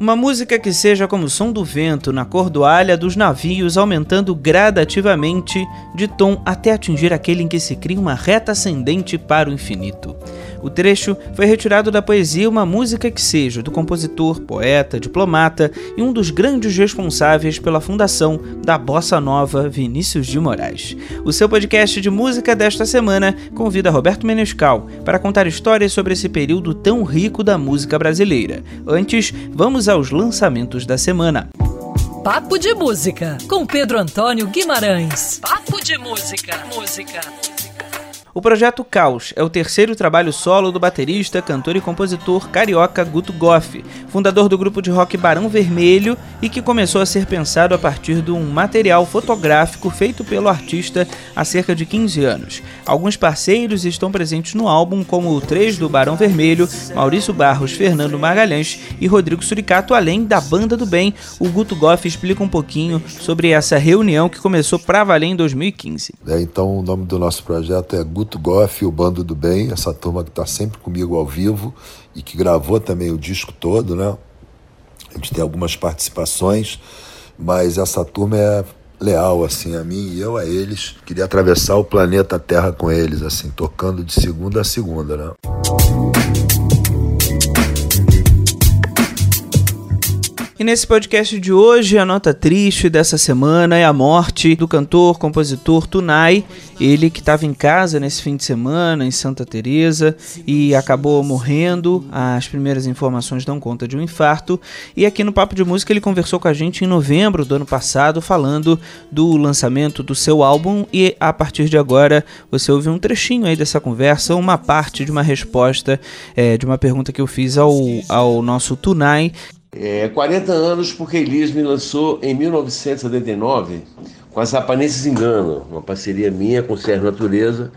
Uma música que seja como o som do vento na cordoalha dos navios, aumentando gradativamente de tom até atingir aquele em que se cria uma reta ascendente para o infinito. O trecho foi retirado da poesia Uma Música que Seja, do compositor, poeta, diplomata e um dos grandes responsáveis pela fundação da Bossa Nova, Vinícius de Moraes. O seu podcast de música desta semana convida Roberto Menescal para contar histórias sobre esse período tão rico da música brasileira. Antes, vamos aos lançamentos da semana. Papo de Música, com Pedro Antônio Guimarães. Papo de Música. Música. O projeto Caos é o terceiro trabalho solo do baterista, cantor e compositor carioca Guto Goff, fundador do grupo de rock Barão Vermelho e que começou a ser pensado a partir de um material fotográfico feito pelo artista há cerca de 15 anos. Alguns parceiros estão presentes no álbum, como o 3 do Barão Vermelho, Maurício Barros, Fernando Magalhães e Rodrigo Suricato, além da Banda do Bem. O Guto Goff explica um pouquinho sobre essa reunião que começou para valer em 2015. É, então, o nome do nosso projeto é Guto Goff, o Bando do Bem, essa turma que está sempre comigo ao vivo e que gravou também o disco todo, né? A gente tem algumas participações, mas essa turma é leal assim a mim e eu a eles. Queria atravessar o planeta Terra com eles, assim, tocando de segunda a segunda, né? E nesse podcast de hoje, a nota triste dessa semana é a morte do cantor, compositor Tunai, ele que estava em casa nesse fim de semana em Santa Teresa e acabou morrendo. As primeiras informações dão conta de um infarto. E aqui no Papo de Música ele conversou com a gente em novembro do ano passado, falando do lançamento do seu álbum e a partir de agora você ouve um trechinho aí dessa conversa, uma parte de uma resposta é, de uma pergunta que eu fiz ao, ao nosso Tunai. É, 40 anos porque Elis me lançou em 1979 com as Japaneses Engano, uma parceria minha com o Sérgio Natureza.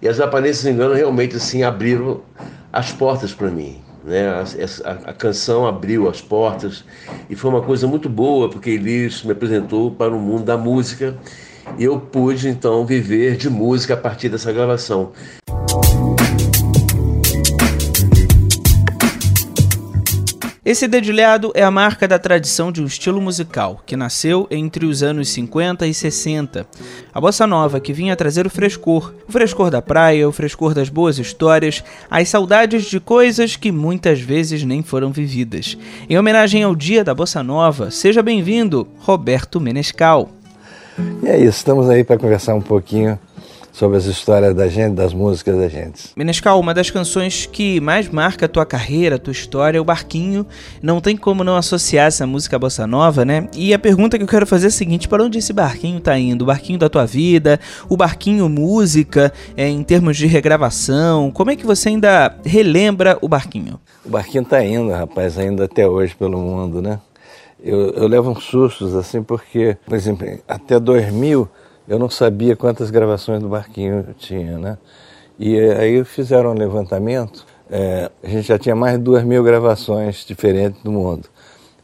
E as Japaneses Engano realmente assim abriram as portas para mim. Né? A, a, a, canção abriu as portas e foi uma coisa muito boa porque Elis me apresentou para o mundo da música e eu pude então viver de música a partir dessa gravação. Esse dedilhado é a marca da tradição de um estilo musical que nasceu entre os anos 50 e 60. A bossa nova que vinha trazer o frescor, o frescor da praia, o frescor das boas histórias, as saudades de coisas que muitas vezes nem foram vividas. Em homenagem ao Dia da Bossa Nova, seja bem-vindo, Roberto Menescal. E é isso, estamos aí para conversar um pouquinho sobre as histórias da gente, das músicas da gente. Menescal, uma das canções que mais marca a tua carreira, a tua história é o Barquinho. Não tem como não associar essa música à bossa nova, né? E a pergunta que eu quero fazer é a seguinte: para onde esse barquinho tá indo? O barquinho da tua vida, o barquinho música, é, em termos de regravação? Como é que você ainda relembra o barquinho? O barquinho tá indo, rapaz, ainda até hoje pelo mundo, né? Eu, eu levo uns sustos assim porque, por exemplo, até 2000 eu não sabia quantas gravações do Barquinho tinha, né? E aí fizeram um levantamento, é, a gente já tinha mais de duas mil gravações diferentes do mundo.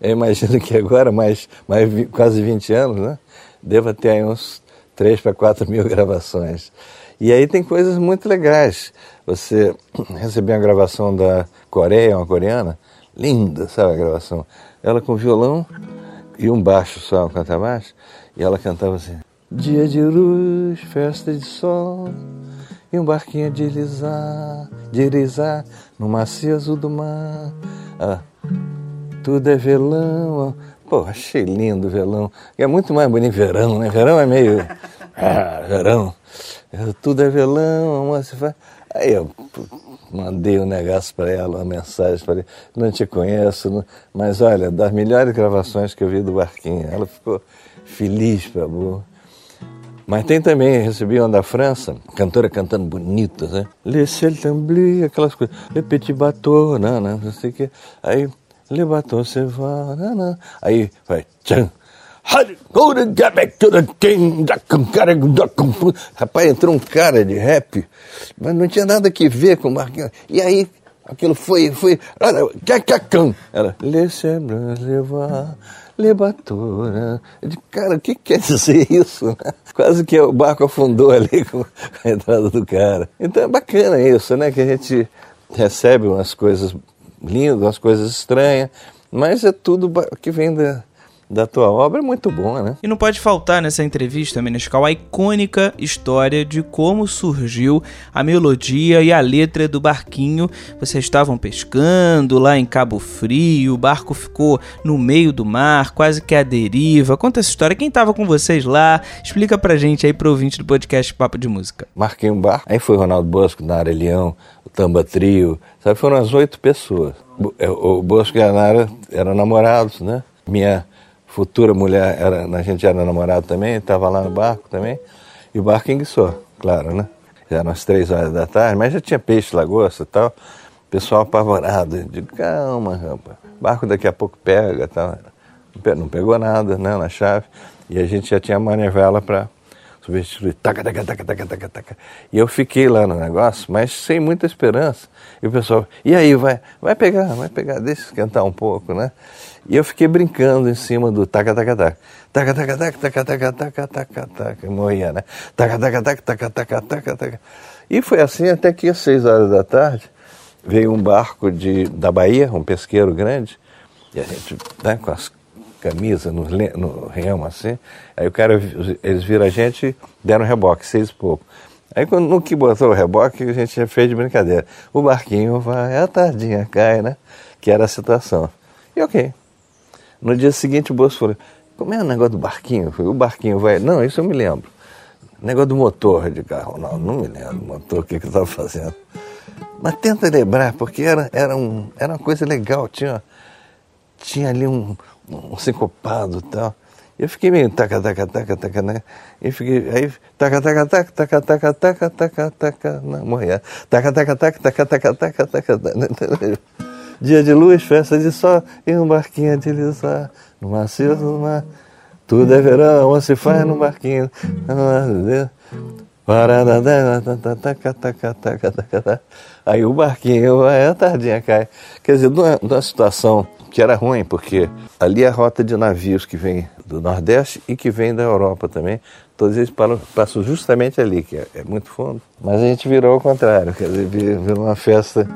Eu imagino que agora, mais, mais quase 20 anos, né? Deva ter aí uns 3 para 4 mil gravações. E aí tem coisas muito legais. Você recebeu uma gravação da Coreia, uma coreana, linda, sabe a gravação? Ela com violão e um baixo só, um baixo, e ela cantava assim. Dia de luz, festa de sol E um barquinho de deslizar, deslizar No macio azul do mar. Ah, Tudo é velão Pô, achei lindo velão É muito mais bonito verão, né? Verão é meio... Ah, verão. Tudo é velão, você faz... Aí eu mandei um negócio para ela, uma mensagem ele, não te conheço, mas olha, das melhores gravações que eu vi do Barquinho, ela ficou feliz para burro. Mas tem também, recebi uma da França, cantora cantando bonita, né? Le bleu, aquelas coisas. Le petit bateau, não, não, não sei o que. Aí, le bateau se va, não, não. Aí vai, tchan. Rapaz, entrou um cara de rap, mas não tinha nada que ver com o Marquinhos. E aí, aquilo foi, foi. Ela, le ciel bleu, va lebatora. De cara, o que quer dizer isso? Né? Quase que o barco afundou ali com a entrada do cara. Então é bacana isso, né? Que a gente recebe umas coisas lindas, umas coisas estranhas, Mas é tudo que vem da, da tua obra é muito boa, né? E não pode faltar nessa entrevista, Menescal, a icônica história de como surgiu a melodia e a letra do barquinho. Vocês estavam pescando lá em Cabo Frio, o barco ficou no meio do mar, quase que à deriva. Conta essa história. Quem estava com vocês lá? Explica pra gente aí pro ouvinte do podcast Papo de Música. Marquei um barco, aí foi Ronaldo Bosco, Nara Leão, o Tamba Trio, sabe? Foram as oito pessoas. É, o Bosco e a Nara eram namorados, né? Minha futura mulher, era, a gente era namorado também, estava lá no barco também, e o barco enguiçou, claro, né? Já eram as três horas da tarde, mas já tinha peixe, lagosta e tal, pessoal apavorado, eu digo, calma, rapaz, o barco daqui a pouco pega tal. Não pegou nada, né, na chave, e a gente já tinha manivela para substituir, taca, taca, taca, taca, taca, taca. E eu fiquei lá no negócio, mas sem muita esperança. E o pessoal, e aí, vai, vai pegar, vai pegar, deixa esquentar um pouco, né? E eu fiquei brincando em cima do taca taca taca. Taca taca taca taca taca taca taca taca. Morria, né? Taca taca taca taca taca taca taca. E foi assim até que às seis horas da tarde veio um barco de, da Bahia, um pesqueiro grande, e a gente, né, com as camisas no, no remo assim, aí o cara, eles viram a gente deram reboque, seis e pouco. Aí quando, no que botou o reboque, a gente já fez de brincadeira. O barquinho vai, a tardinha cai, né? Que era a situação. E ok, no dia seguinte o Bolso falou, como é o negócio do barquinho? O barquinho vai. Não, isso eu me lembro. Negócio do motor de carro. Não, não me lembro motor, o que, que eu estava fazendo. Mas tenta lembrar, porque era, era, um, era uma coisa legal. Tinha, tinha ali um, um sincopado e tal. Eu fiquei meio taca, taca, taca, taca, né? E fiquei, aí, taca, taca, taca, taca, taca, taca, taca, taca, não, morria. Taca, taca, taca, taca, taca, taca, taca, taca. Dia de luz, festa de sol e um barquinho a deslizar no macio do mar. Tudo é verão, se faz no barquinho. Aí o barquinho vai, a tardinha cai. Quer dizer, numa situação que era ruim, porque ali é a rota de navios que vem do Nordeste e que vem da Europa também. Todos eles passam justamente ali, que é, é muito fundo. Mas a gente virou ao contrário, quer dizer, virou uma festa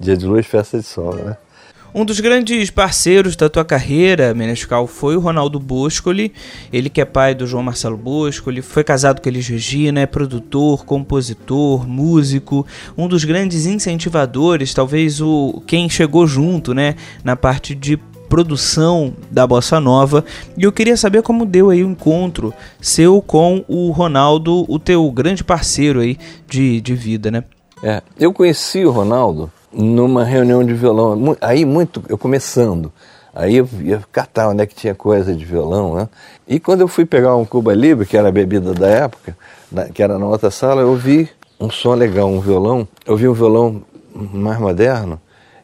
Dia de luz, festa de sol, né? Um dos grandes parceiros da tua carreira, Menescal, foi o Ronaldo Boscoli. Ele que é pai do João Marcelo Boscoli, foi casado com Elis Regina, é produtor, compositor, músico, um dos grandes incentivadores, talvez o quem chegou junto, né, na parte de produção da bossa nova. E eu queria saber como deu aí o encontro seu com o Ronaldo, o teu grande parceiro aí de, de vida, né? É, eu conheci o Ronaldo numa reunião de violão, aí muito, eu começando, aí eu ia catar onde é que tinha coisa de violão, né? E quando eu fui pegar um Cuba Libre, que era a bebida da época, que era na outra sala, eu vi um som legal, um violão, eu vi um violão mais moderno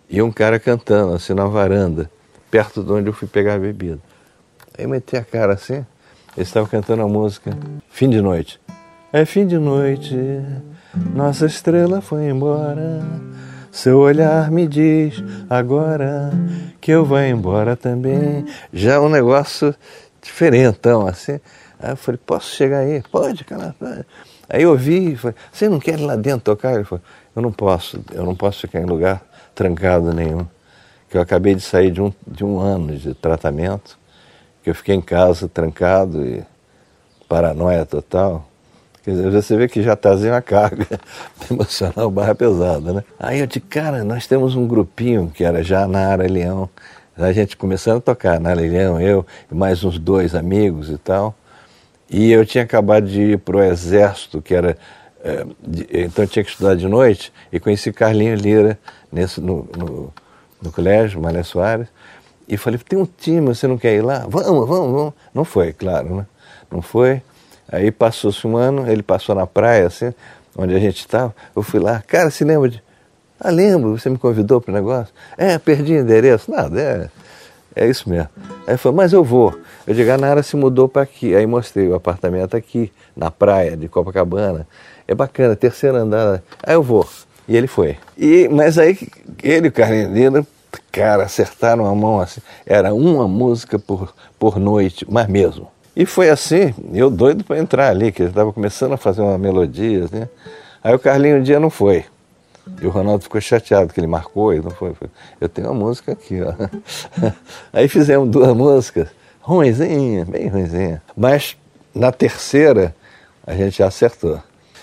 e um cara cantando assim na varanda, perto de onde eu fui pegar a bebida. Aí eu meti a cara assim, ele estava cantando a música Fim de Noite. É fim de noite, nossa estrela foi embora. Seu olhar me diz agora que eu vou embora também. Já é um negócio diferentão, assim. Aí eu falei, posso chegar aí? Pode, cara. Aí eu vi, falei, você não quer ir lá dentro tocar? Ele falou, eu não posso, eu não posso ficar em lugar trancado nenhum. Que eu acabei de sair de um, de um ano de tratamento, que eu fiquei em casa trancado e paranoia total. Quer dizer, você vê que já trazia uma carga emocional barra pesada, né? Aí eu disse, cara, nós temos um grupinho que era já na área Leão, a gente começando a tocar na área Leão, eu e mais uns dois amigos e tal. E eu tinha acabado de ir para o exército, que era. É, de, então eu tinha que estudar de noite, e conheci Carlinho Lira nesse, no, no, no colégio, Mané Soares, e falei, tem um time, você não quer ir lá? Vamos, vamos, vamos. Não foi, claro, né? Não foi. Aí passou-se um ano, ele passou na praia, assim, onde a gente estava. Eu fui lá, cara, se lembra de. Ah, lembro, você me convidou para o negócio? É, perdi endereço. Nada, é, é isso mesmo. Aí falou, mas eu vou. Eu digo, a Nara se mudou para aqui. Aí mostrei o apartamento aqui, na praia de Copacabana. É bacana, terceiro andar. Aí eu vou. E ele foi. E, mas aí ele e o Carlinhos Lira, cara, acertaram a mão assim. Era uma música por, por noite, mas mesmo. E foi assim, eu doido para entrar ali, que ele estava começando a fazer uma melodia, né? Aí o Carlinho um dia não foi. E o Ronaldo ficou chateado que ele marcou, e não foi. Eu tenho uma música aqui, ó. Aí fizemos duas músicas, ruimzinha, bem ruimzinha. Mas na terceira a gente já acertou.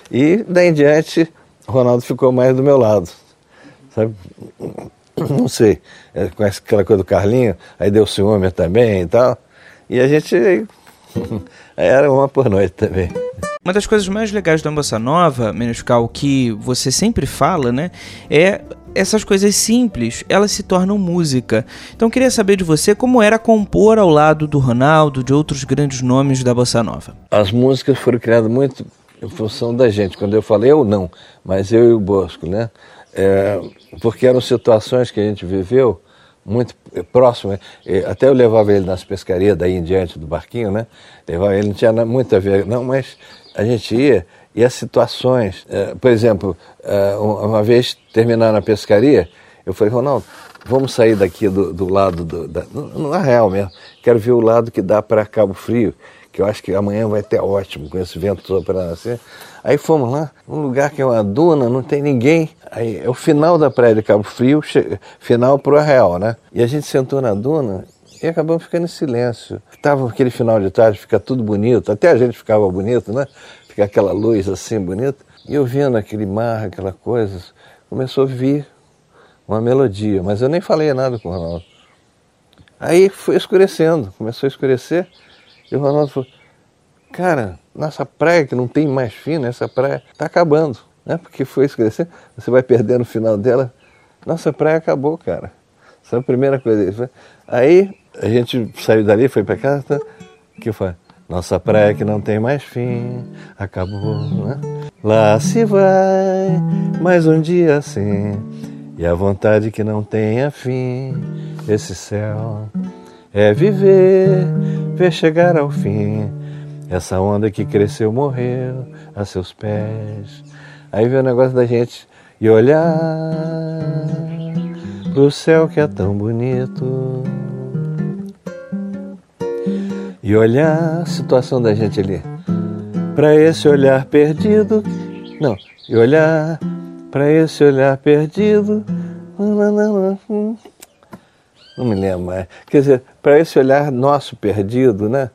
E daí em diante, o Ronaldo ficou mais do meu lado. Sabe? Não sei, é, conhece aquela coisa do Carlinho, aí deu ciúme também e tal. E a gente era uma por noite também. Uma das coisas mais legais da Bossa Nova, Menoscal, que você sempre fala, né, é essas coisas simples, elas se tornam música. Então queria saber de você como era compor ao lado do Ronaldo, de outros grandes nomes da Bossa Nova. As músicas foram criadas muito em função da gente. Quando eu falei eu não, mas eu e o Bosco, né? É, porque eram situações que a gente viveu muito próximo. Até eu levava ele nas pescarias daí em diante do barquinho, né? Levava ele, não tinha muito a ver, não, mas a gente ia e as situações. Uh, por exemplo, uma vez terminando a pescaria, eu falei, Ronaldo, vamos sair daqui do, do lado do, da, na real mesmo. Quero ver o lado que dá para Cabo Frio, que eu acho que amanhã vai ter ótimo com esse vento todo para nascer. Aí fomos lá, um lugar que é uma duna, não tem ninguém. Aí é o final da praia de Cabo Frio, final para o Arreal, né? E a gente sentou na duna e acabamos ficando em silêncio. Tava aquele final de tarde, fica tudo bonito, até a gente ficava bonito, né? Fica aquela luz assim bonita. E eu vendo aquele mar, aquela coisa, começou a vir uma melodia, mas eu nem falei nada com o Ronaldo. Aí foi escurecendo, começou a escurecer, e o Ronaldo falou, cara, nossa praia que não tem mais fim, essa praia está acabando, né? Porque foi escurecendo, você vai perdendo o final dela, nossa praia acabou, cara. Essa é a primeira coisa. Aí a gente saiu dali, foi para casa, tá? que foi? Nossa praia que não tem mais fim, acabou, né? Lá se vai, mais um dia assim, e a vontade que não tenha fim, esse céu é viver, ver chegar ao fim, essa onda que cresceu, morreu a seus pés. Aí veio o negócio da gente e olhar pro céu que é tão bonito e olhar a situação da gente ali. Para esse olhar perdido, não, e olhar para esse olhar perdido. Não me lembro mais. Quer dizer, para esse olhar nosso perdido, né?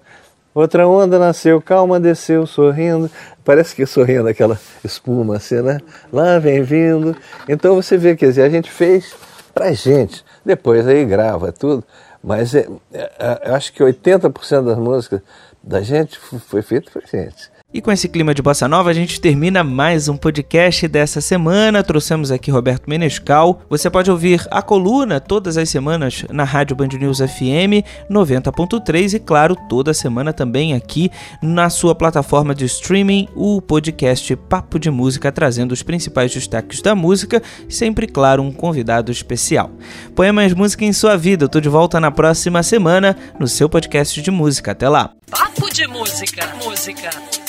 Outra onda nasceu, calma, desceu, sorrindo. Parece que sorrindo aquela espuma assim, né? Lá vem vindo. Então você vê, quer dizer, a gente fez pra gente. Depois aí grava tudo. Mas é, é, é, eu acho que 80% das músicas da gente foi feito por gente. E com esse clima de bossa nova, a gente termina mais um podcast dessa semana. Trouxemos aqui Roberto Menescal. Você pode ouvir a coluna todas as semanas na Rádio Band News FM 90.3 e, claro, toda semana também aqui na sua plataforma de streaming, o podcast Papo de Música, trazendo os principais destaques da música sempre, claro, um convidado especial. Põe mais música em sua vida. Eu tô de volta na próxima semana no seu podcast de música. Até lá. Papo de Música. Música.